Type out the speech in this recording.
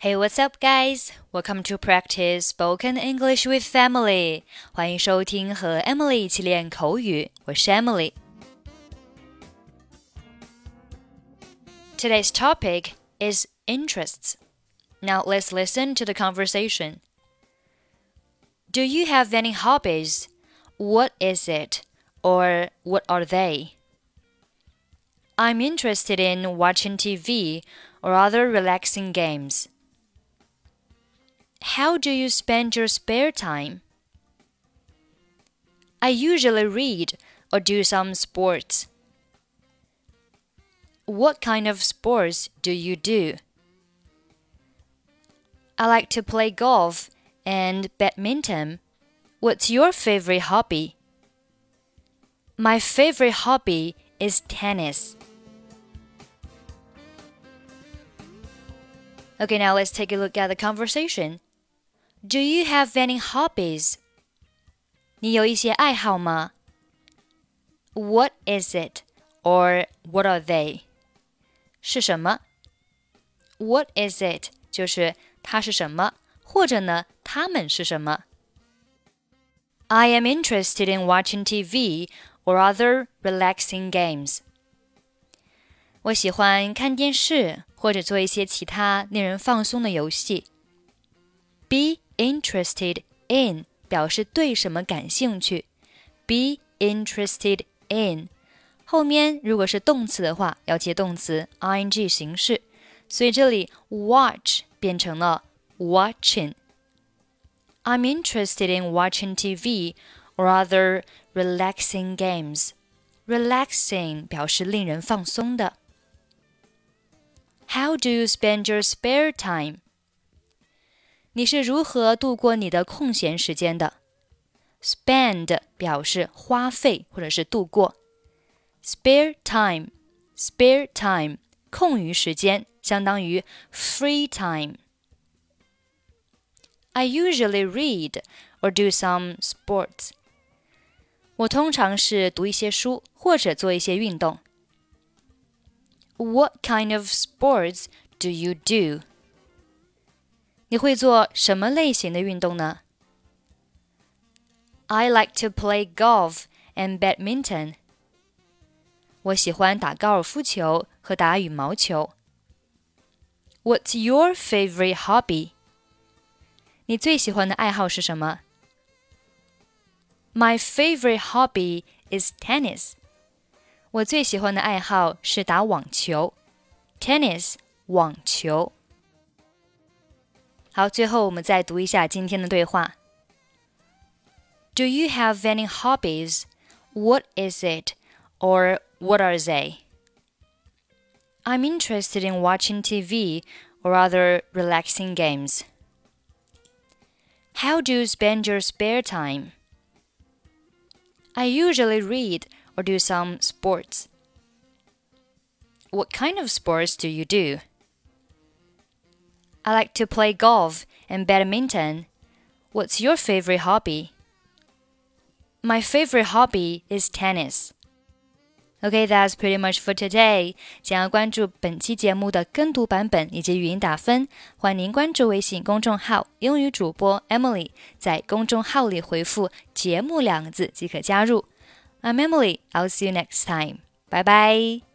Hey, what's up, guys? Welcome to practice spoken English with Emily. 欢迎收听和 Emily 一起练口语，我是 Emily。Today's topic is interests. Now let's listen to the conversation. Do you have any hobbies? What is it? Or what are they? I'm interested in watching TV or other relaxing games. How do you spend your spare time? I usually read or do some sports. What kind of sports do you do? I like to play golf and badminton. What's your favorite hobby? My favorite hobby is tennis. Okay, now let's take a look at the conversation. Do you have any hobbies? 你有一些爱好吗？What is it or what are they? 是什么？What is it 就是它是什么，或者呢，它们是什么？I am interested in watching TV or other relaxing games. 我喜欢看电视或者做一些其他令人放松的游戏。Be interested in 表示对什么感兴趣。Be interested in 后面如果是动词的话，要接动词 ing 形式，所以这里 watch 变成了 watching。I'm interested in watching TV or other relaxing games. Relaxing 表示令人放松的。How do you spend your spare time? 你是如何度过你的空闲时间的？Spend 表示花费或者是度过，spare time，spare time 空余时间相当于 free time。I usually read or do some sports。我通常是读一些书或者做一些运动。What kind of sports do you do? 你会做什么类型的运动呢？I like to play golf and badminton. 我喜欢打高尔夫球和打羽毛球。What's your favorite hobby? 你最喜欢的爱好是什么？My favorite hobby is tennis. 我最喜欢的爱好是打网球。Tennis，网球。 好，最后我们再读一下今天的对话。Do you have any hobbies? What is it? Or what are they? I'm interested in watching TV or other relaxing games. How do you spend your spare time? I usually read or do some sports. What kind of sports do you do? I like to play golf and badminton. What's your favorite hobby? My favorite hobby is tennis. Okay, that's pretty much for today. 想要关注本期节目的跟读版本以及语音打分，欢迎您关注微信公众号“英语主播 Emily”，在公众号里回复“节目”两个字即可加入。I'm Emily. I'll see you next time. Bye bye.